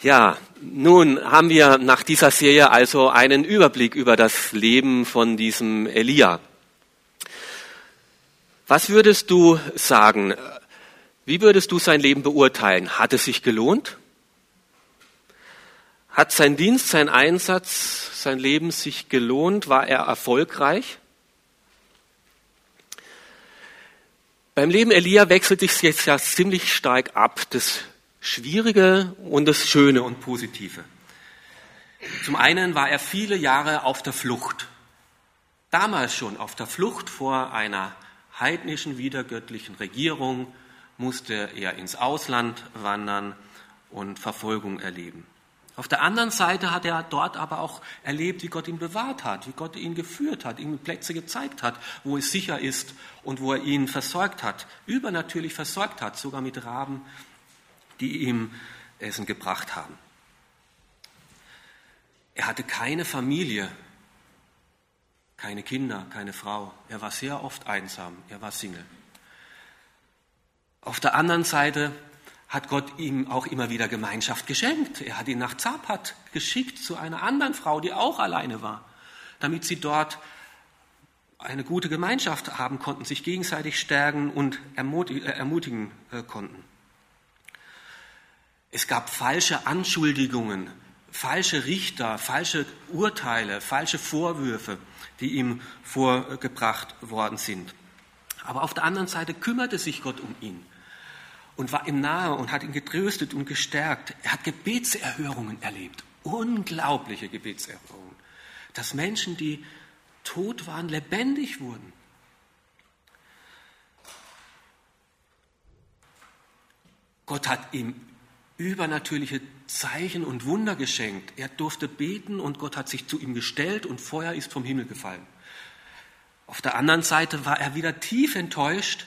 Ja, nun haben wir nach dieser Serie also einen Überblick über das Leben von diesem Elia. Was würdest du sagen? Wie würdest du sein Leben beurteilen? Hat es sich gelohnt? Hat sein Dienst, sein Einsatz, sein Leben sich gelohnt? War er erfolgreich? Beim Leben Elia wechselt sich jetzt ja ziemlich stark ab. Das Schwierige und das Schöne und Positive. Zum einen war er viele Jahre auf der Flucht. Damals schon auf der Flucht vor einer heidnischen wiedergöttlichen Regierung musste er ins Ausland wandern und Verfolgung erleben. Auf der anderen Seite hat er dort aber auch erlebt, wie Gott ihn bewahrt hat, wie Gott ihn geführt hat, ihm Plätze gezeigt hat, wo es sicher ist und wo er ihn versorgt hat, übernatürlich versorgt hat, sogar mit Raben die ihm Essen gebracht haben. Er hatte keine Familie, keine Kinder, keine Frau. Er war sehr oft einsam, er war Single. Auf der anderen Seite hat Gott ihm auch immer wieder Gemeinschaft geschenkt. Er hat ihn nach Zapat geschickt zu einer anderen Frau, die auch alleine war, damit sie dort eine gute Gemeinschaft haben konnten, sich gegenseitig stärken und ermutigen äh, konnten. Es gab falsche Anschuldigungen, falsche Richter, falsche Urteile, falsche Vorwürfe, die ihm vorgebracht worden sind. Aber auf der anderen Seite kümmerte sich Gott um ihn und war ihm nahe und hat ihn getröstet und gestärkt. Er hat Gebetserhörungen erlebt, unglaubliche Gebetserhörungen, dass Menschen, die tot waren, lebendig wurden. Gott hat ihm übernatürliche Zeichen und Wunder geschenkt. Er durfte beten und Gott hat sich zu ihm gestellt und Feuer ist vom Himmel gefallen. Auf der anderen Seite war er wieder tief enttäuscht.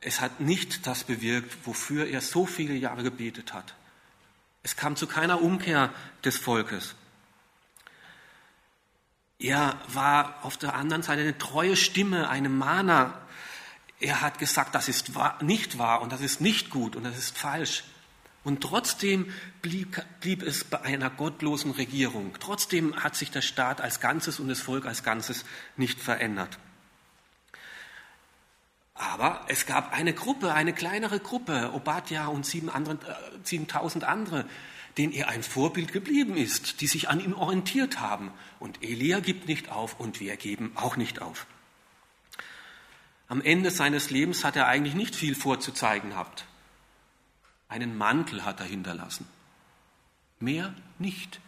Es hat nicht das bewirkt, wofür er so viele Jahre gebetet hat. Es kam zu keiner Umkehr des Volkes. Er war auf der anderen Seite eine treue Stimme, eine Mana. Er hat gesagt, das ist nicht wahr und das ist nicht gut und das ist falsch. Und trotzdem blieb, blieb, es bei einer gottlosen Regierung. Trotzdem hat sich der Staat als Ganzes und das Volk als Ganzes nicht verändert. Aber es gab eine Gruppe, eine kleinere Gruppe, Obadja und 7000 äh, andere, denen er ein Vorbild geblieben ist, die sich an ihm orientiert haben. Und Elia gibt nicht auf und wir geben auch nicht auf. Am Ende seines Lebens hat er eigentlich nicht viel vorzuzeigen gehabt. Einen Mantel hat er hinterlassen. Mehr nicht.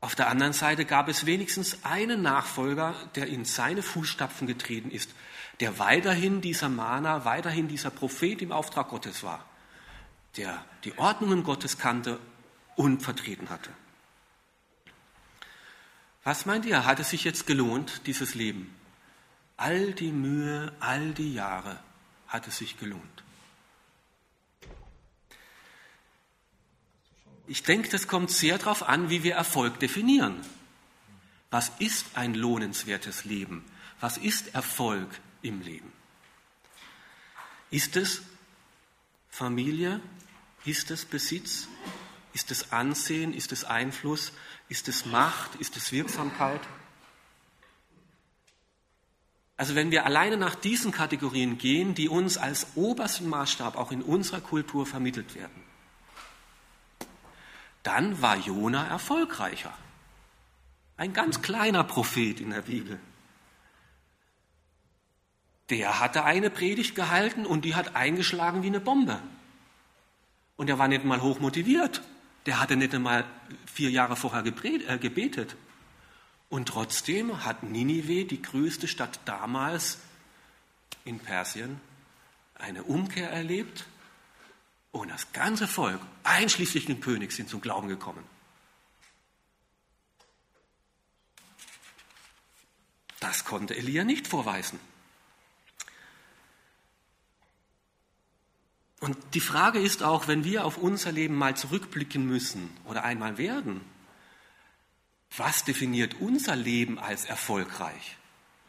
Auf der anderen Seite gab es wenigstens einen Nachfolger, der in seine Fußstapfen getreten ist, der weiterhin dieser Mana, weiterhin dieser Prophet im Auftrag Gottes war, der die Ordnungen Gottes kannte und vertreten hatte. Was meint ihr, hat es sich jetzt gelohnt, dieses Leben? All die Mühe, all die Jahre, hat es sich gelohnt. Ich denke, das kommt sehr darauf an, wie wir Erfolg definieren. Was ist ein lohnenswertes Leben? Was ist Erfolg im Leben? Ist es Familie? Ist es Besitz? Ist es Ansehen? Ist es Einfluss? Ist es Macht? Ist es Wirksamkeit? Also wenn wir alleine nach diesen Kategorien gehen, die uns als obersten Maßstab auch in unserer Kultur vermittelt werden, dann war Jona erfolgreicher. Ein ganz kleiner Prophet in der Bibel. Der hatte eine Predigt gehalten und die hat eingeschlagen wie eine Bombe. Und er war nicht mal hoch motiviert. Der hatte nicht einmal vier Jahre vorher äh, gebetet. Und trotzdem hat Ninive, die größte Stadt damals in Persien, eine Umkehr erlebt und das ganze Volk, einschließlich den König, sind zum Glauben gekommen. Das konnte Elia nicht vorweisen. Und die Frage ist auch, wenn wir auf unser Leben mal zurückblicken müssen oder einmal werden, was definiert unser Leben als erfolgreich?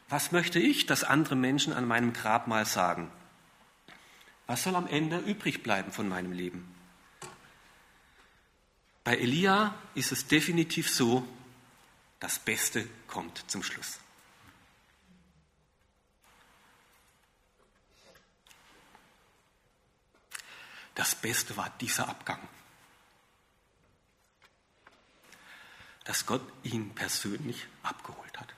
Was möchte ich, dass andere Menschen an meinem Grab mal sagen? Was soll am Ende übrig bleiben von meinem Leben? Bei Elia ist es definitiv so, das Beste kommt zum Schluss. Das Beste war dieser Abgang. Dass Gott ihn persönlich abgeholt hat.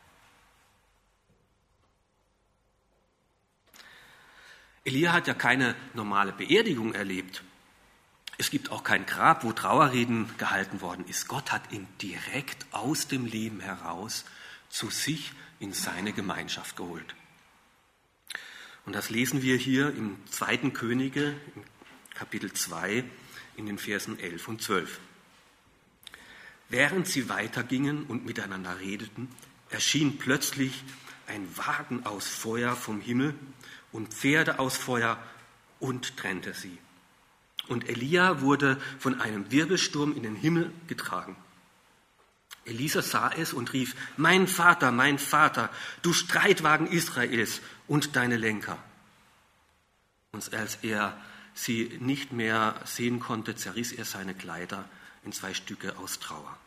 Elia hat ja keine normale Beerdigung erlebt. Es gibt auch kein Grab, wo Trauerreden gehalten worden ist. Gott hat ihn direkt aus dem Leben heraus zu sich in seine Gemeinschaft geholt. Und das lesen wir hier im zweiten Könige, Kapitel 2, in den Versen 11 und 12. Während sie weitergingen und miteinander redeten, erschien plötzlich ein Wagen aus Feuer vom Himmel und Pferde aus Feuer und trennte sie. Und Elia wurde von einem Wirbelsturm in den Himmel getragen. Elisa sah es und rief, mein Vater, mein Vater, du Streitwagen Israels und deine Lenker. Und als er sie nicht mehr sehen konnte, zerriss er seine Kleider in zwei Stücke aus Trauer.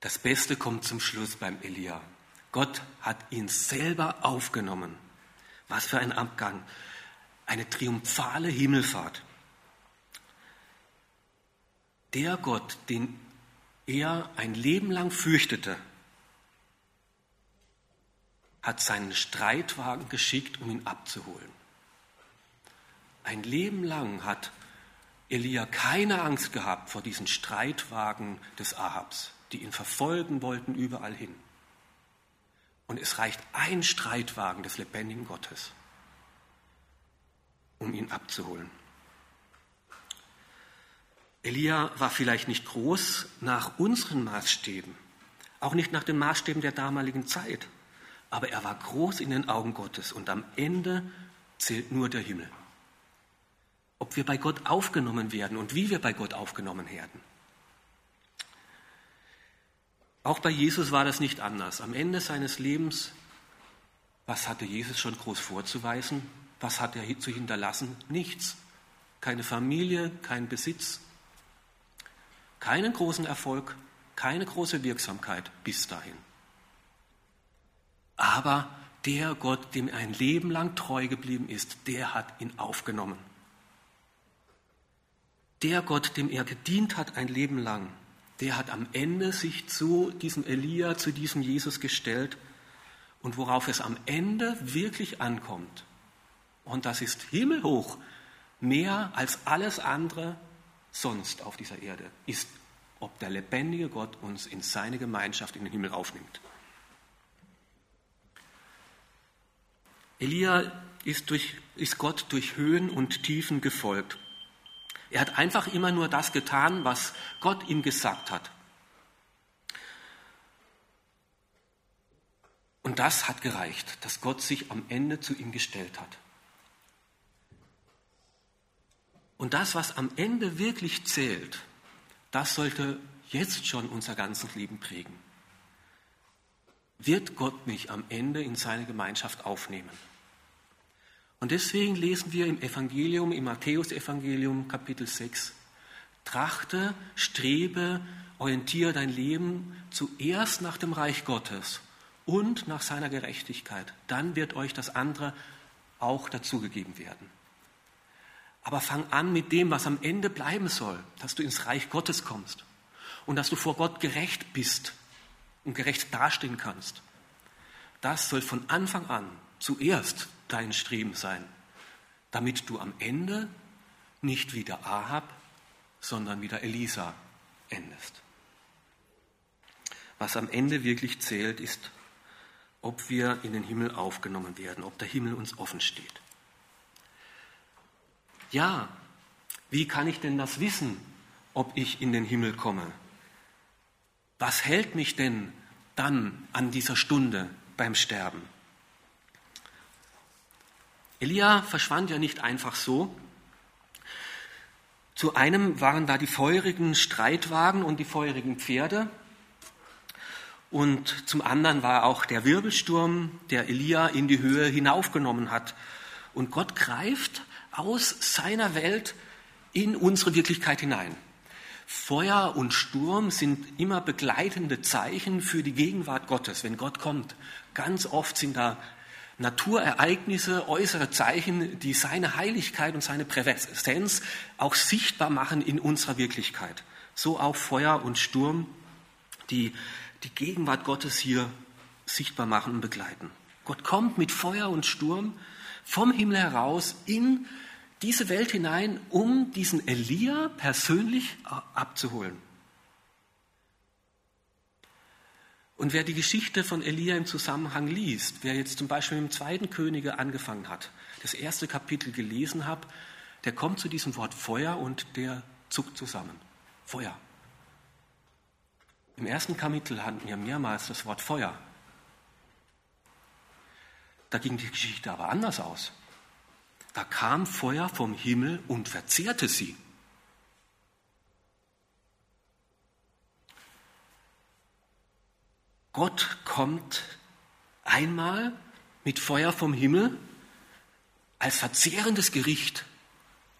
Das Beste kommt zum Schluss beim Elia. Gott hat ihn selber aufgenommen. Was für ein Abgang. Eine triumphale Himmelfahrt. Der Gott, den er ein Leben lang fürchtete, hat seinen Streitwagen geschickt, um ihn abzuholen. Ein Leben lang hat Elia keine Angst gehabt vor diesen Streitwagen des Ahabs, die ihn verfolgen wollten überall hin. Und es reicht ein Streitwagen des lebendigen Gottes, um ihn abzuholen. Elia war vielleicht nicht groß nach unseren Maßstäben, auch nicht nach den Maßstäben der damaligen Zeit, aber er war groß in den Augen Gottes und am Ende zählt nur der Himmel. Ob wir bei Gott aufgenommen werden und wie wir bei Gott aufgenommen werden. Auch bei Jesus war das nicht anders. Am Ende seines Lebens, was hatte Jesus schon groß vorzuweisen? Was hat er zu hinterlassen? Nichts. Keine Familie, kein Besitz, keinen großen Erfolg, keine große Wirksamkeit bis dahin. Aber der Gott, dem er ein Leben lang treu geblieben ist, der hat ihn aufgenommen. Der Gott, dem er gedient hat ein Leben lang, der hat am Ende sich zu diesem Elia, zu diesem Jesus gestellt und worauf es am Ende wirklich ankommt. Und das ist himmelhoch, mehr als alles andere sonst auf dieser Erde, ist, ob der lebendige Gott uns in seine Gemeinschaft in den Himmel aufnimmt. Elia ist, durch, ist Gott durch Höhen und Tiefen gefolgt. Er hat einfach immer nur das getan, was Gott ihm gesagt hat. Und das hat gereicht, dass Gott sich am Ende zu ihm gestellt hat. Und das, was am Ende wirklich zählt, das sollte jetzt schon unser ganzes Leben prägen. Wird Gott mich am Ende in seine Gemeinschaft aufnehmen? Und deswegen lesen wir im Evangelium, im Matthäusevangelium Kapitel 6, trachte, strebe, orientiere dein Leben zuerst nach dem Reich Gottes und nach seiner Gerechtigkeit. Dann wird euch das andere auch dazugegeben werden. Aber fang an mit dem, was am Ende bleiben soll, dass du ins Reich Gottes kommst und dass du vor Gott gerecht bist und gerecht dastehen kannst. Das soll von Anfang an zuerst dein Streben sein, damit du am Ende nicht wieder Ahab, sondern wieder Elisa endest. Was am Ende wirklich zählt, ist, ob wir in den Himmel aufgenommen werden, ob der Himmel uns offen steht. Ja, wie kann ich denn das wissen, ob ich in den Himmel komme? Was hält mich denn dann an dieser Stunde beim Sterben? Elia verschwand ja nicht einfach so. Zu einem waren da die feurigen Streitwagen und die feurigen Pferde. Und zum anderen war auch der Wirbelsturm, der Elia in die Höhe hinaufgenommen hat. Und Gott greift aus seiner Welt in unsere Wirklichkeit hinein. Feuer und Sturm sind immer begleitende Zeichen für die Gegenwart Gottes, wenn Gott kommt. Ganz oft sind da Naturereignisse, äußere Zeichen, die seine Heiligkeit und seine Präsenz auch sichtbar machen in unserer Wirklichkeit. So auch Feuer und Sturm, die die Gegenwart Gottes hier sichtbar machen und begleiten. Gott kommt mit Feuer und Sturm vom Himmel heraus in diese Welt hinein, um diesen Elia persönlich abzuholen. Und wer die Geschichte von Elia im Zusammenhang liest, wer jetzt zum Beispiel mit dem zweiten Könige angefangen hat, das erste Kapitel gelesen hat, der kommt zu diesem Wort Feuer und der zuckt zusammen. Feuer. Im ersten Kapitel hatten wir mehrmals das Wort Feuer. Da ging die Geschichte aber anders aus. Da kam Feuer vom Himmel und verzehrte sie. Gott kommt einmal mit Feuer vom Himmel als verzehrendes Gericht.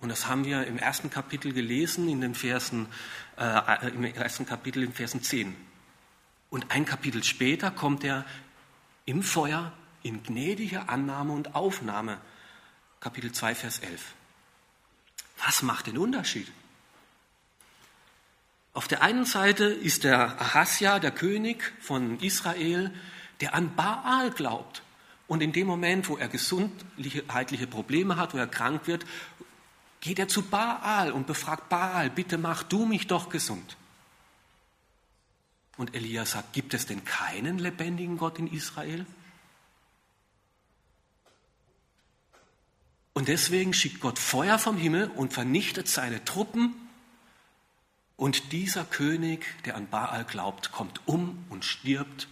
Und das haben wir im ersten Kapitel gelesen, in den Versen, äh, im ersten Kapitel in Versen 10. Und ein Kapitel später kommt er im Feuer in gnädiger Annahme und Aufnahme. Kapitel 2, Vers 11. Was macht den Unterschied? Auf der einen Seite ist der Ahasja, der König von Israel, der an Baal glaubt. Und in dem Moment, wo er gesundheitliche Probleme hat, wo er krank wird, geht er zu Baal und befragt Baal, bitte mach du mich doch gesund. Und Elia sagt, gibt es denn keinen lebendigen Gott in Israel? Und deswegen schickt Gott Feuer vom Himmel und vernichtet seine Truppen. Und dieser König, der an Baal glaubt, kommt um und stirbt.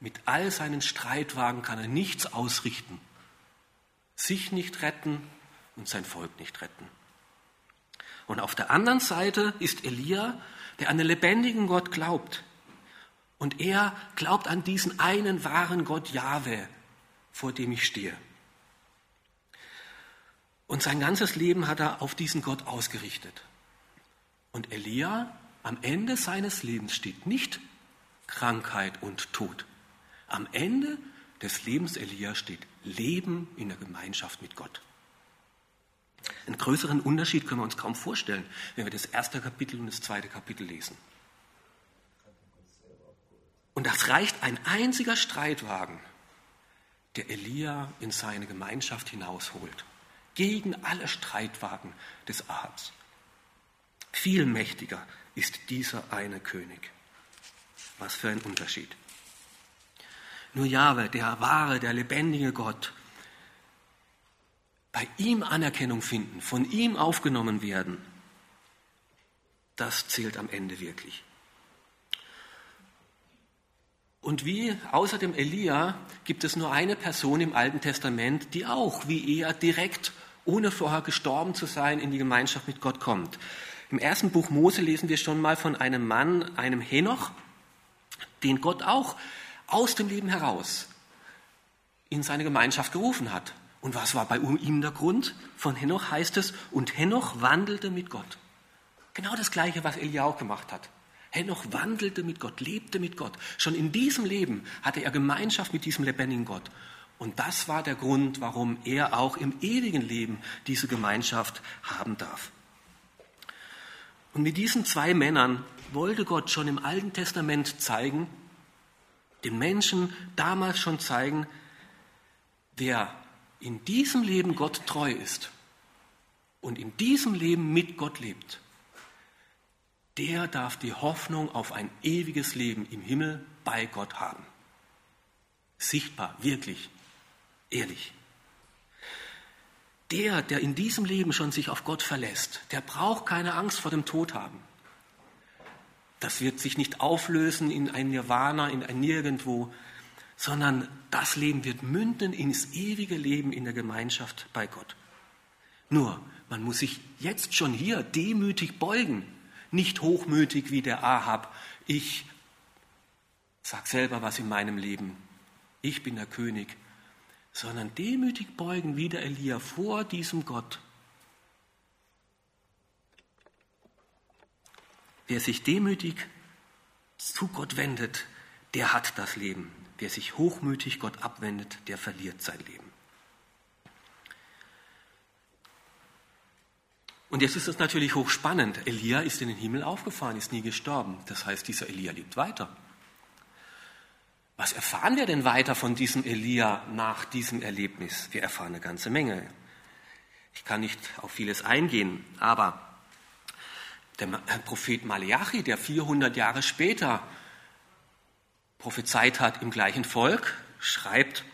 Mit all seinen Streitwagen kann er nichts ausrichten. Sich nicht retten und sein Volk nicht retten. Und auf der anderen Seite ist Elia, der an den lebendigen Gott glaubt. Und er glaubt an diesen einen wahren Gott Jahwe, vor dem ich stehe. Und sein ganzes Leben hat er auf diesen Gott ausgerichtet. Und Elia, am Ende seines Lebens steht nicht Krankheit und Tod. Am Ende des Lebens Elia steht Leben in der Gemeinschaft mit Gott. Einen größeren Unterschied können wir uns kaum vorstellen, wenn wir das erste Kapitel und das zweite Kapitel lesen. Und das reicht ein einziger Streitwagen der Elia in seine Gemeinschaft hinausholt, gegen alle Streitwagen des Ahabs. Viel mächtiger ist dieser eine König. Was für ein Unterschied. Nur Jahwe, der wahre, der lebendige Gott, bei ihm Anerkennung finden, von ihm aufgenommen werden, das zählt am Ende wirklich. Und wie außer dem Elia gibt es nur eine Person im Alten Testament, die auch wie er direkt, ohne vorher gestorben zu sein, in die Gemeinschaft mit Gott kommt. Im ersten Buch Mose lesen wir schon mal von einem Mann, einem Henoch, den Gott auch aus dem Leben heraus in seine Gemeinschaft gerufen hat. Und was war bei ihm der Grund? Von Henoch heißt es, und Henoch wandelte mit Gott. Genau das Gleiche, was Elia auch gemacht hat. Henoch wandelte mit Gott, lebte mit Gott. Schon in diesem Leben hatte er Gemeinschaft mit diesem lebendigen Gott. Und das war der Grund, warum er auch im ewigen Leben diese Gemeinschaft haben darf. Und mit diesen zwei Männern wollte Gott schon im Alten Testament zeigen, den Menschen damals schon zeigen, wer in diesem Leben Gott treu ist und in diesem Leben mit Gott lebt, der darf die Hoffnung auf ein ewiges Leben im Himmel bei Gott haben. Sichtbar, wirklich, ehrlich. Der, der in diesem Leben schon sich auf Gott verlässt, der braucht keine Angst vor dem Tod haben. Das wird sich nicht auflösen in ein Nirvana, in ein Nirgendwo, sondern das Leben wird münden ins ewige Leben in der Gemeinschaft bei Gott. Nur, man muss sich jetzt schon hier demütig beugen nicht hochmütig wie der Ahab, ich sag selber was in meinem Leben, ich bin der König, sondern demütig beugen wie der Elia vor diesem Gott. Wer sich demütig zu Gott wendet, der hat das Leben. Wer sich hochmütig Gott abwendet, der verliert sein Leben. Und jetzt ist es natürlich hochspannend. Elia ist in den Himmel aufgefahren, ist nie gestorben. Das heißt, dieser Elia lebt weiter. Was erfahren wir denn weiter von diesem Elia nach diesem Erlebnis? Wir erfahren eine ganze Menge. Ich kann nicht auf vieles eingehen, aber der Prophet Maleachi, der 400 Jahre später prophezeit hat im gleichen Volk, schreibt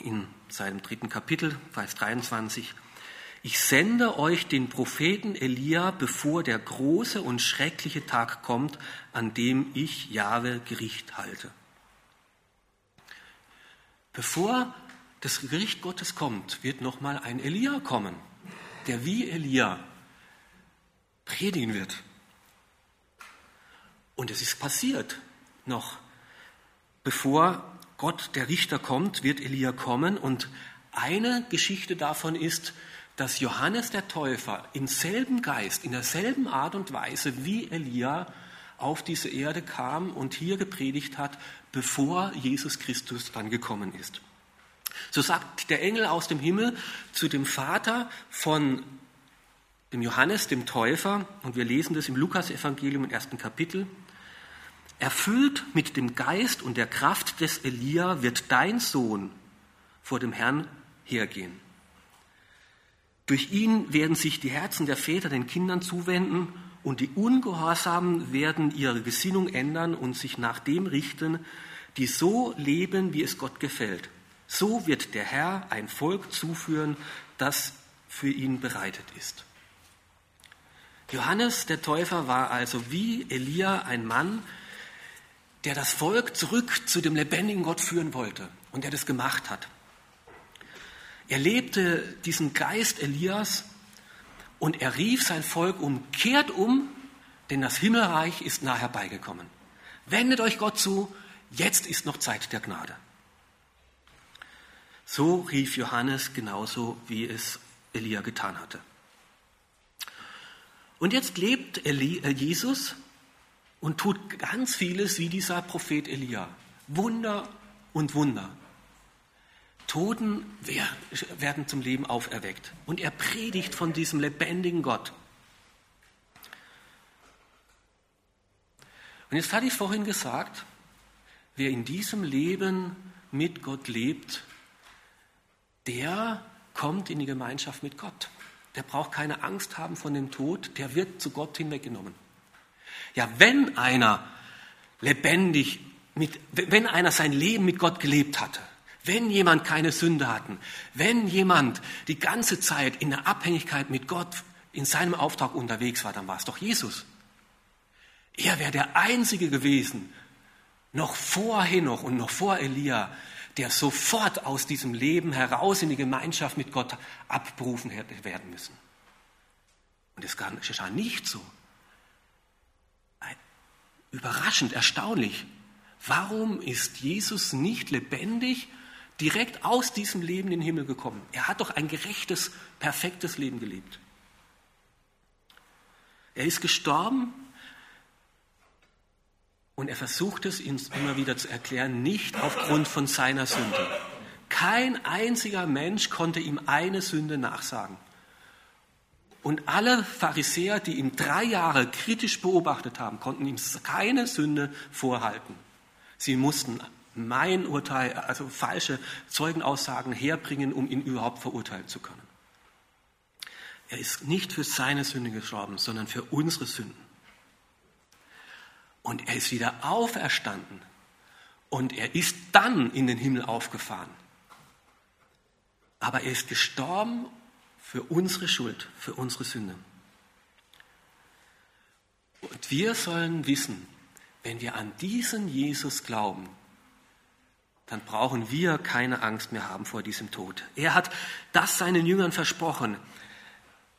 in seinem dritten Kapitel, Vers 23, ich sende euch den Propheten Elia, bevor der große und schreckliche Tag kommt, an dem ich Jahwe Gericht halte. Bevor das Gericht Gottes kommt, wird nochmal ein Elia kommen, der wie Elia predigen wird. Und es ist passiert noch bevor Gott, der Richter, kommt, wird Elia kommen. Und eine Geschichte davon ist, dass Johannes der Täufer im selben Geist, in derselben Art und Weise wie Elia auf diese Erde kam und hier gepredigt hat, bevor Jesus Christus dann gekommen ist. So sagt der Engel aus dem Himmel zu dem Vater von dem Johannes, dem Täufer, und wir lesen das im Lukas-Evangelium im ersten Kapitel, Erfüllt mit dem Geist und der Kraft des Elia wird dein Sohn vor dem Herrn hergehen. Durch ihn werden sich die Herzen der Väter den Kindern zuwenden und die Ungehorsamen werden ihre Gesinnung ändern und sich nach dem richten, die so leben, wie es Gott gefällt. So wird der Herr ein Volk zuführen, das für ihn bereitet ist. Johannes der Täufer war also wie Elia ein Mann, der das Volk zurück zu dem lebendigen Gott führen wollte und der das gemacht hat. Er lebte diesen Geist Elias und er rief sein Volk um, kehrt um, denn das Himmelreich ist nah herbeigekommen. Wendet euch Gott zu, jetzt ist noch Zeit der Gnade. So rief Johannes genauso, wie es Elia getan hatte. Und jetzt lebt äh, Jesus und tut ganz vieles wie dieser Prophet Elia. Wunder und Wunder. Toten werden zum Leben auferweckt. Und er predigt von diesem lebendigen Gott. Und jetzt hatte ich vorhin gesagt, wer in diesem Leben mit Gott lebt, der kommt in die Gemeinschaft mit Gott. Der braucht keine Angst haben von dem Tod, der wird zu Gott hinweggenommen. Ja, wenn einer lebendig mit, wenn einer sein Leben mit Gott gelebt hatte, wenn jemand keine Sünde hatten, wenn jemand die ganze Zeit in der Abhängigkeit mit Gott in seinem Auftrag unterwegs war, dann war es doch Jesus. Er wäre der Einzige gewesen, noch vor Henoch und noch vor Elia, der sofort aus diesem Leben heraus in die Gemeinschaft mit Gott abberufen hätte werden müssen. Und es geschah nicht so überraschend, erstaunlich. Warum ist Jesus nicht lebendig direkt aus diesem Leben in den Himmel gekommen? Er hat doch ein gerechtes, perfektes Leben gelebt. Er ist gestorben und er versucht es uns immer wieder zu erklären, nicht aufgrund von seiner Sünde. Kein einziger Mensch konnte ihm eine Sünde nachsagen. Und alle Pharisäer, die ihn drei Jahre kritisch beobachtet haben, konnten ihm keine Sünde vorhalten. Sie mussten mein Urteil, also falsche Zeugenaussagen herbringen, um ihn überhaupt verurteilen zu können. Er ist nicht für seine Sünde gestorben, sondern für unsere Sünden. Und er ist wieder auferstanden. Und er ist dann in den Himmel aufgefahren. Aber er ist gestorben für unsere Schuld, für unsere Sünde. Und wir sollen wissen, wenn wir an diesen Jesus glauben, dann brauchen wir keine Angst mehr haben vor diesem Tod. Er hat das seinen Jüngern versprochen.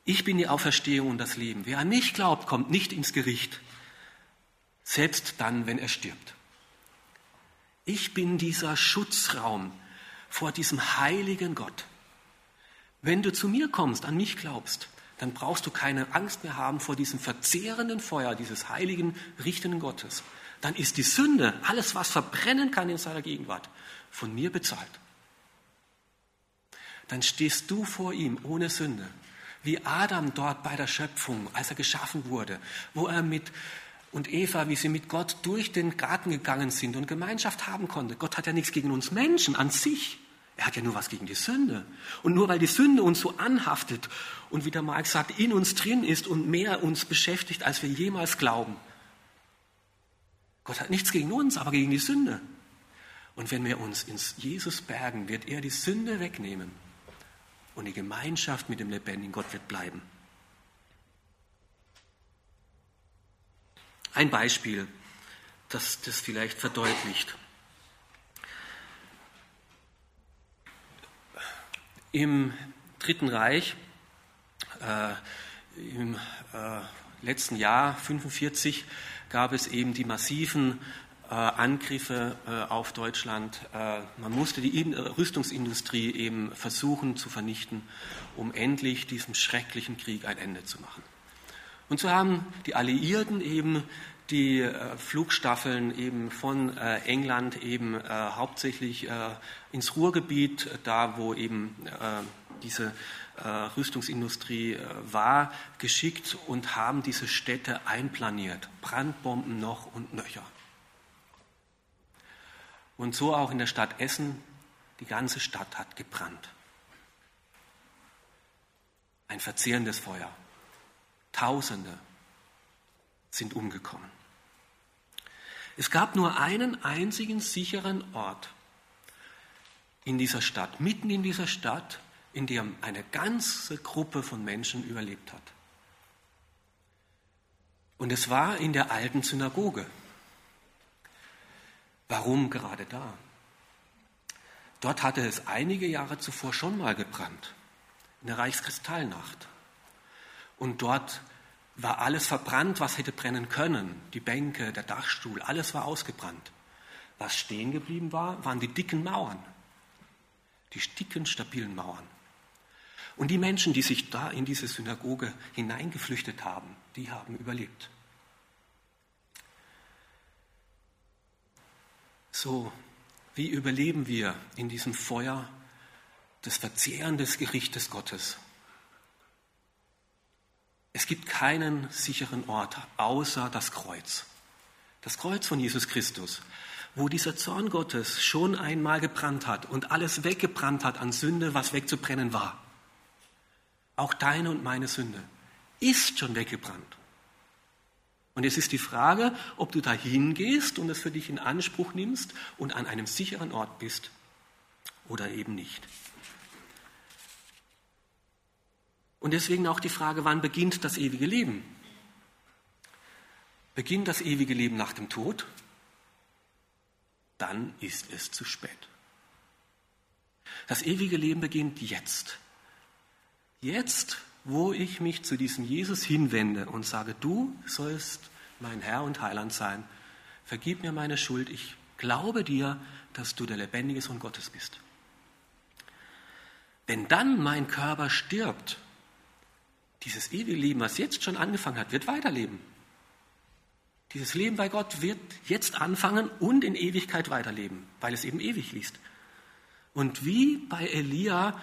Ich bin die Auferstehung und das Leben. Wer an mich glaubt, kommt nicht ins Gericht, selbst dann, wenn er stirbt. Ich bin dieser Schutzraum vor diesem heiligen Gott. Wenn du zu mir kommst, an mich glaubst, dann brauchst du keine Angst mehr haben vor diesem verzehrenden Feuer dieses heiligen, richtenden Gottes. Dann ist die Sünde, alles was verbrennen kann in seiner Gegenwart, von mir bezahlt. Dann stehst du vor ihm ohne Sünde, wie Adam dort bei der Schöpfung, als er geschaffen wurde, wo er mit und Eva, wie sie mit Gott durch den Garten gegangen sind und Gemeinschaft haben konnte. Gott hat ja nichts gegen uns Menschen an sich. Er hat ja nur was gegen die Sünde. Und nur weil die Sünde uns so anhaftet und wie der Marx sagt, in uns drin ist und mehr uns beschäftigt, als wir jemals glauben. Gott hat nichts gegen uns, aber gegen die Sünde. Und wenn wir uns ins Jesus bergen, wird er die Sünde wegnehmen. Und die Gemeinschaft mit dem lebendigen Gott wird bleiben. Ein Beispiel, das das vielleicht verdeutlicht. Im Dritten Reich, äh, im äh, letzten Jahr 1945, gab es eben die massiven äh, Angriffe äh, auf Deutschland. Äh, man musste die Rüstungsindustrie eben versuchen zu vernichten, um endlich diesem schrecklichen Krieg ein Ende zu machen. Und so haben die Alliierten eben die äh, Flugstaffeln eben von äh, England eben äh, hauptsächlich ins Ruhrgebiet, da wo eben diese Rüstungsindustrie war, geschickt und haben diese Städte einplaniert. Brandbomben noch und nöcher. Und so auch in der Stadt Essen, die ganze Stadt hat gebrannt. Ein verzehrendes Feuer. Tausende sind umgekommen. Es gab nur einen einzigen sicheren Ort in dieser Stadt, mitten in dieser Stadt, in der eine ganze Gruppe von Menschen überlebt hat. Und es war in der alten Synagoge. Warum gerade da? Dort hatte es einige Jahre zuvor schon mal gebrannt, in der Reichskristallnacht. Und dort war alles verbrannt, was hätte brennen können. Die Bänke, der Dachstuhl, alles war ausgebrannt. Was stehen geblieben war, waren die dicken Mauern. Die dicken, stabilen Mauern. Und die Menschen, die sich da in diese Synagoge hineingeflüchtet haben, die haben überlebt. So, wie überleben wir in diesem Feuer des Verzehren des Gerichtes Gottes? Es gibt keinen sicheren Ort außer das Kreuz. Das Kreuz von Jesus Christus, wo dieser Zorn Gottes schon einmal gebrannt hat und alles weggebrannt hat an Sünde, was wegzubrennen war. Auch deine und meine Sünde ist schon weggebrannt. Und es ist die Frage, ob du da hingehst und es für dich in Anspruch nimmst und an einem sicheren Ort bist oder eben nicht. Und deswegen auch die Frage, wann beginnt das ewige Leben? Beginnt das ewige Leben nach dem Tod? Dann ist es zu spät. Das ewige Leben beginnt jetzt. Jetzt, wo ich mich zu diesem Jesus hinwende und sage, du sollst mein Herr und Heiland sein, vergib mir meine Schuld, ich glaube dir, dass du der lebendige Sohn Gottes bist. Wenn dann mein Körper stirbt, dieses ewige Leben, was jetzt schon angefangen hat, wird weiterleben. Dieses Leben bei Gott wird jetzt anfangen und in Ewigkeit weiterleben, weil es eben ewig liest. Und wie bei Elia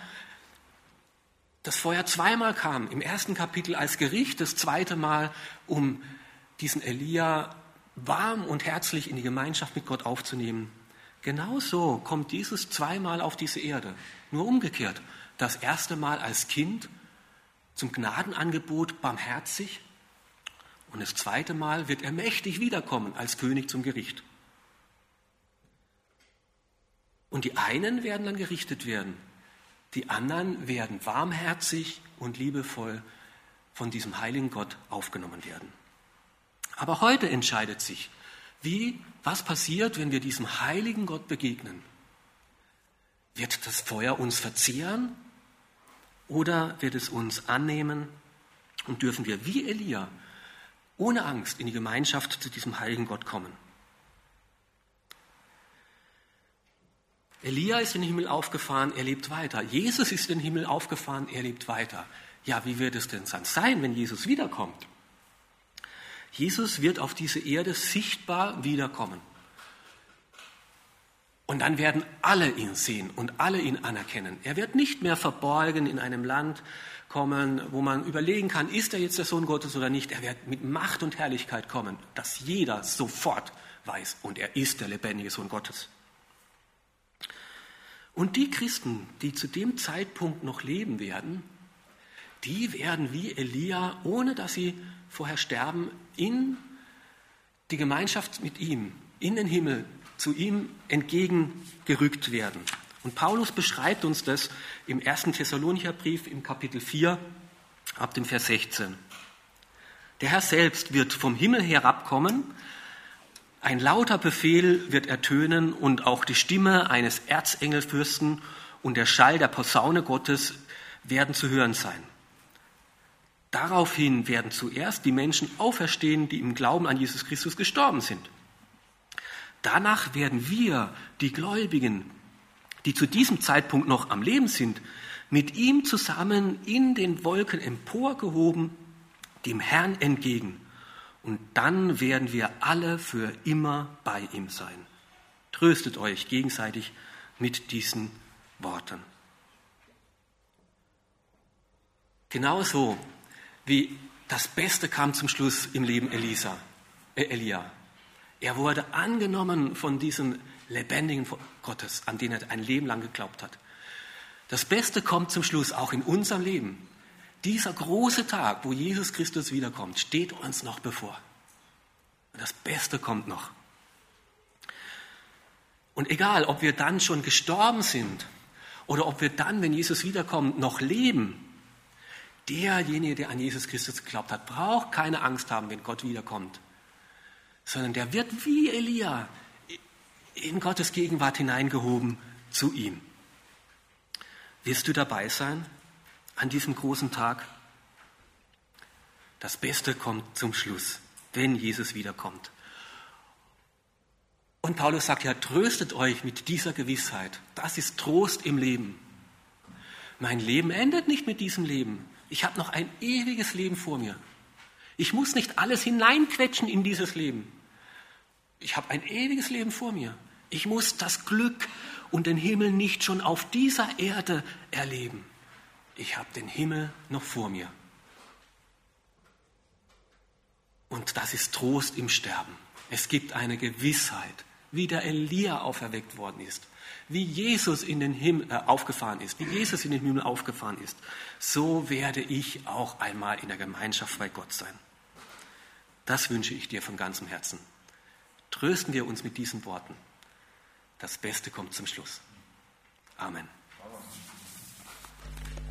das Feuer zweimal kam, im ersten Kapitel als Gericht, das zweite Mal, um diesen Elia warm und herzlich in die Gemeinschaft mit Gott aufzunehmen. Genauso kommt dieses zweimal auf diese Erde, nur umgekehrt. Das erste Mal als Kind zum Gnadenangebot barmherzig und das zweite Mal wird er mächtig wiederkommen als König zum Gericht. Und die einen werden dann gerichtet werden, die anderen werden warmherzig und liebevoll von diesem heiligen Gott aufgenommen werden. Aber heute entscheidet sich, wie, was passiert, wenn wir diesem heiligen Gott begegnen. Wird das Feuer uns verzehren oder wird es uns annehmen und dürfen wir wie Elia ohne Angst in die Gemeinschaft zu diesem heiligen Gott kommen. Elia ist in den Himmel aufgefahren, er lebt weiter. Jesus ist in den Himmel aufgefahren, er lebt weiter. Ja, wie wird es denn sein, wenn Jesus wiederkommt? Jesus wird auf diese Erde sichtbar wiederkommen. Und dann werden alle ihn sehen und alle ihn anerkennen. Er wird nicht mehr verborgen in einem Land kommen, wo man überlegen kann, ist er jetzt der Sohn Gottes oder nicht. Er wird mit Macht und Herrlichkeit kommen, dass jeder sofort weiß, und er ist der lebendige Sohn Gottes. Und die Christen, die zu dem Zeitpunkt noch leben werden, die werden wie Elia, ohne dass sie vorher sterben, in die Gemeinschaft mit ihm, in den Himmel, zu ihm entgegengerückt werden. Und Paulus beschreibt uns das im ersten Thessalonicher Brief im Kapitel 4 ab dem Vers 16. Der Herr selbst wird vom Himmel herabkommen ein lauter Befehl wird ertönen und auch die Stimme eines Erzengelfürsten und der Schall der Posaune Gottes werden zu hören sein. Daraufhin werden zuerst die Menschen auferstehen, die im Glauben an Jesus Christus gestorben sind. Danach werden wir, die Gläubigen, die zu diesem Zeitpunkt noch am Leben sind, mit ihm zusammen in den Wolken emporgehoben, dem Herrn entgegen und dann werden wir alle für immer bei ihm sein. Tröstet euch gegenseitig mit diesen Worten. Genauso wie das Beste kam zum Schluss im Leben Elisa, äh Elia. Er wurde angenommen von diesem lebendigen Gottes, an den er ein Leben lang geglaubt hat. Das Beste kommt zum Schluss auch in unserem Leben. Dieser große Tag, wo Jesus Christus wiederkommt, steht uns noch bevor. Das Beste kommt noch. Und egal, ob wir dann schon gestorben sind oder ob wir dann, wenn Jesus wiederkommt, noch leben, derjenige, der an Jesus Christus geglaubt hat, braucht keine Angst haben, wenn Gott wiederkommt, sondern der wird wie Elia in Gottes Gegenwart hineingehoben zu ihm. Wirst du dabei sein an diesem großen Tag? Das Beste kommt zum Schluss, wenn Jesus wiederkommt. Und Paulus sagt ja, tröstet euch mit dieser Gewissheit. Das ist Trost im Leben. Mein Leben endet nicht mit diesem Leben. Ich habe noch ein ewiges Leben vor mir. Ich muss nicht alles hineinquetschen in dieses Leben. Ich habe ein ewiges Leben vor mir. Ich muss das Glück und den Himmel nicht schon auf dieser Erde erleben ich habe den Himmel noch vor mir. Und das ist Trost im Sterben. Es gibt eine Gewissheit, wie der Elia auferweckt worden ist, wie Jesus in den Himmel äh, aufgefahren ist, wie Jesus in den Himmel aufgefahren ist. So werde ich auch einmal in der Gemeinschaft bei Gott sein. Das wünsche ich dir von ganzem Herzen. Trösten wir uns mit diesen Worten. Das Beste kommt zum Schluss. Amen.